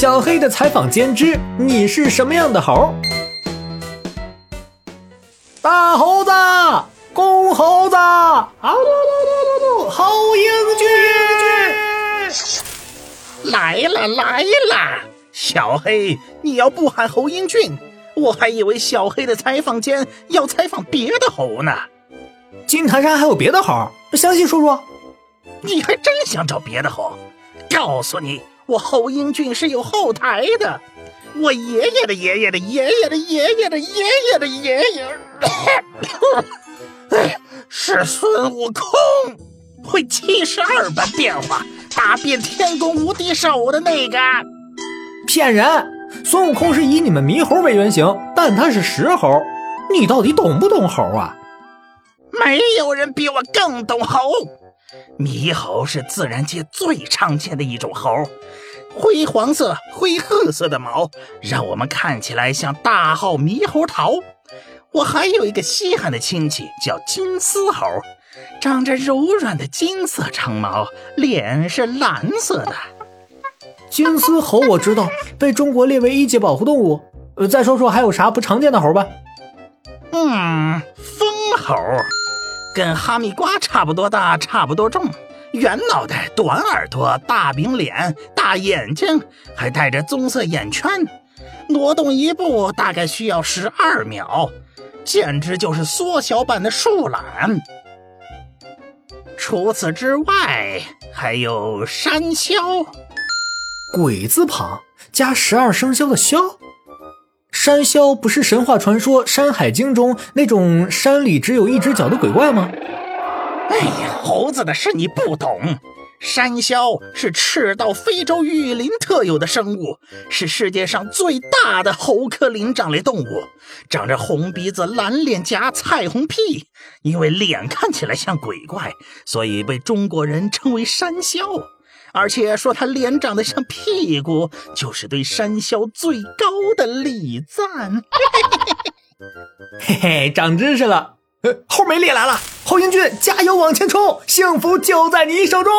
小黑的采访间之你是什么样的猴？大猴子，公猴子，啊噜噜噜噜噜，好英俊！来了来了，小黑，你要不喊侯英俊，我还以为小黑的采访间要采访别的猴呢。金坛山还有别的猴？详细说说。你还真想找别的猴？告诉你，我侯英俊是有后台的，我爷爷的爷爷的爷爷的爷爷的爷爷的爷爷，是孙悟空，会七十二般变化，打遍天宫无敌手的那个。骗人！孙悟空是以你们猕猴为原型，但他是石猴。你到底懂不懂猴啊？没有人比我更懂猴。猕猴是自然界最常见的一种猴，灰黄色、灰褐色的毛，让我们看起来像大号猕猴桃。我还有一个稀罕的亲戚叫金丝猴，长着柔软的金色长毛，脸是蓝色的。金丝猴我知道，被中国列为一级保护动物。呃，再说说还有啥不常见的猴吧？嗯，蜂猴。跟哈密瓜差不多大，差不多重，圆脑袋、短耳朵、大饼脸、大眼睛，还带着棕色眼圈，挪动一步大概需要十二秒，简直就是缩小版的树懒。除此之外，还有山魈，鬼字旁加十二生肖的肖。山魈不是神话传说《山海经》中那种山里只有一只脚的鬼怪吗？哎呀，猴子的事你不懂。山魈是赤道非洲雨林特有的生物，是世界上最大的猴科灵长类动物，长着红鼻子、蓝脸颊、彩虹屁。因为脸看起来像鬼怪，所以被中国人称为山魈。而且说他脸长得像屁股，就是对山魈最高的礼赞。嘿嘿，长知识了。呃，后没脸来了，侯英俊，加油往前冲，幸福就在你手中。